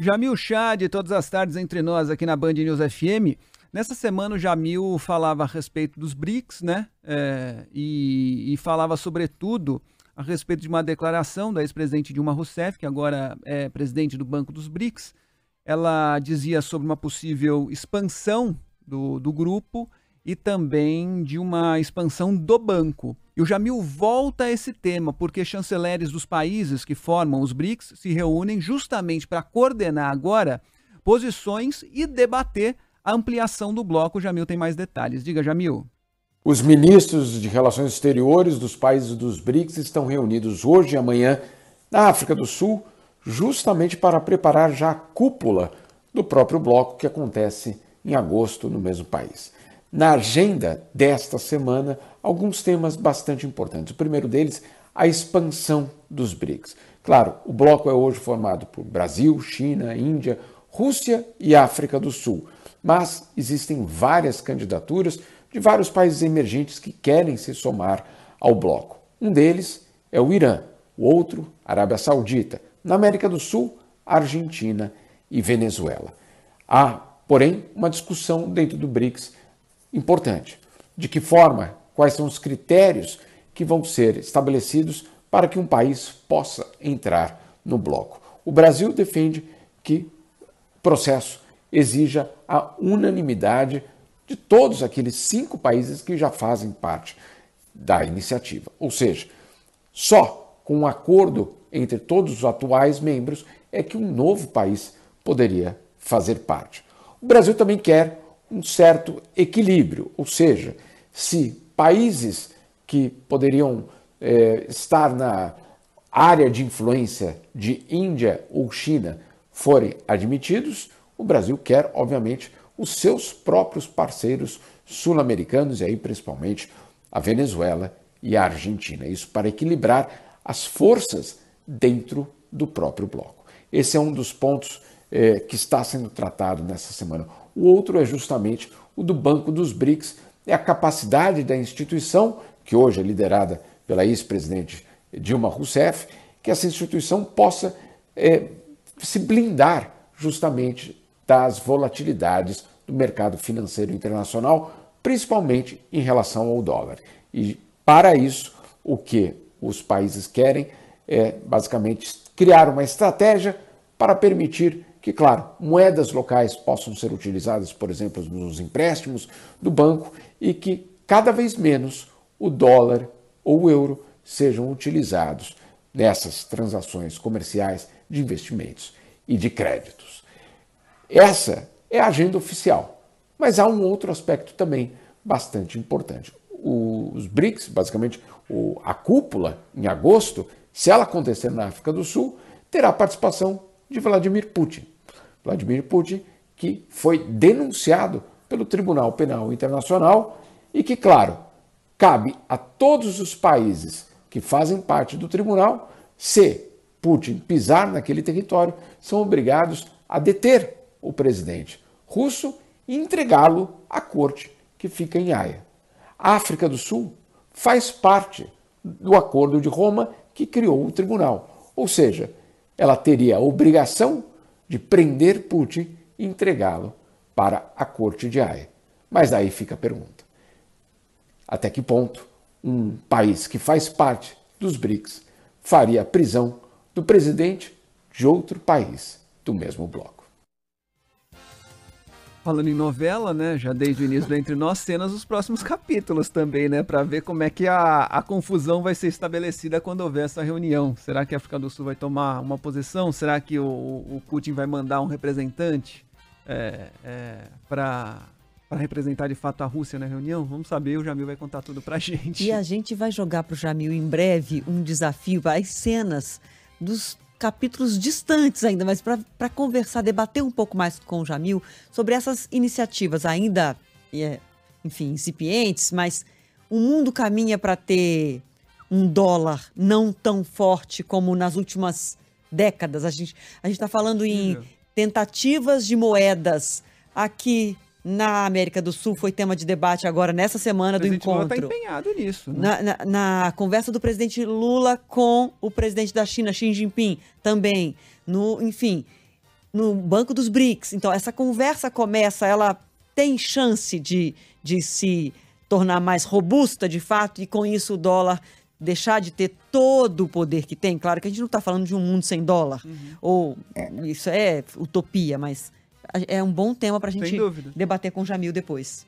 Jamil Chad, todas as tardes entre nós aqui na Band News FM. Nessa semana o Jamil falava a respeito dos BRICS, né? É, e, e, falava sobretudo a respeito de uma declaração da ex-presidente Dilma Rousseff, que agora é presidente do Banco dos BRICS. Ela dizia sobre uma possível expansão do, do grupo e também de uma expansão do banco. E o Jamil volta a esse tema, porque chanceleres dos países que formam os BRICS se reúnem justamente para coordenar agora posições e debater a ampliação do bloco. O Jamil tem mais detalhes. Diga, Jamil. Os ministros de Relações Exteriores dos países dos BRICS estão reunidos hoje e amanhã na África do Sul, justamente para preparar já a cúpula do próprio bloco que acontece em agosto no mesmo país na agenda desta semana alguns temas bastante importantes. O primeiro deles, a expansão dos BRICS. Claro, o bloco é hoje formado por Brasil, China, Índia, Rússia e África do Sul, mas existem várias candidaturas de vários países emergentes que querem se somar ao bloco. Um deles é o Irã, o outro, Arábia Saudita. Na América do Sul, Argentina e Venezuela. Há, porém, uma discussão dentro do BRICS importante. De que forma? Quais são os critérios que vão ser estabelecidos para que um país possa entrar no bloco? O Brasil defende que o processo exija a unanimidade de todos aqueles cinco países que já fazem parte da iniciativa. Ou seja, só com um acordo entre todos os atuais membros é que um novo país poderia fazer parte. O Brasil também quer um certo equilíbrio, ou seja, se países que poderiam é, estar na área de influência de Índia ou China forem admitidos, o Brasil quer, obviamente, os seus próprios parceiros sul-americanos, e aí principalmente a Venezuela e a Argentina. Isso para equilibrar as forças dentro do próprio bloco. Esse é um dos pontos é, que está sendo tratado nessa semana. O outro é justamente o do Banco dos BRICS, é a capacidade da instituição, que hoje é liderada pela ex-presidente Dilma Rousseff, que essa instituição possa é, se blindar justamente das volatilidades do mercado financeiro internacional, principalmente em relação ao dólar. E para isso, o que os países querem é basicamente criar uma estratégia para permitir que, claro, moedas locais possam ser utilizadas, por exemplo, nos empréstimos do banco e que cada vez menos o dólar ou o euro sejam utilizados nessas transações comerciais de investimentos e de créditos. Essa é a agenda oficial, mas há um outro aspecto também bastante importante. Os BRICS, basicamente a cúpula em agosto, se ela acontecer na África do Sul, terá participação de Vladimir Putin. Vladimir Putin, que foi denunciado pelo Tribunal Penal Internacional e que, claro, cabe a todos os países que fazem parte do tribunal, se Putin pisar naquele território, são obrigados a deter o presidente russo e entregá-lo à corte que fica em Haia. A África do Sul faz parte do Acordo de Roma que criou o tribunal, ou seja, ela teria a obrigação de prender Putin e entregá-lo para a corte de Haia. Mas daí fica a pergunta: até que ponto um país que faz parte dos BRICS faria a prisão do presidente de outro país do mesmo bloco? Falando em novela, né? Já desde o início do Entre Nós, cenas dos próximos capítulos também, né? Para ver como é que a, a confusão vai ser estabelecida quando houver essa reunião. Será que a África do Sul vai tomar uma posição? Será que o, o Putin vai mandar um representante é, é, para para representar de fato a Rússia na reunião? Vamos saber, o Jamil vai contar tudo para gente. E a gente vai jogar para o Jamil em breve um desafio, as cenas dos capítulos distantes ainda, mas para conversar, debater um pouco mais com o Jamil sobre essas iniciativas ainda, é, enfim, incipientes, mas o mundo caminha para ter um dólar não tão forte como nas últimas décadas. A gente a está falando em tentativas de moedas aqui na América do Sul foi tema de debate agora nessa semana do encontro. está empenhado nisso. Né? Na, na, na, conversa do presidente Lula com o presidente da China, Xi Jinping, também. No, enfim, no Banco dos BRICS. Então, essa conversa começa, ela tem chance de, de se tornar mais robusta de fato, e com isso o dólar deixar de ter todo o poder que tem. Claro que a gente não está falando de um mundo sem dólar, uhum. ou isso é utopia, mas é um bom tema para a gente debater com o Jamil depois.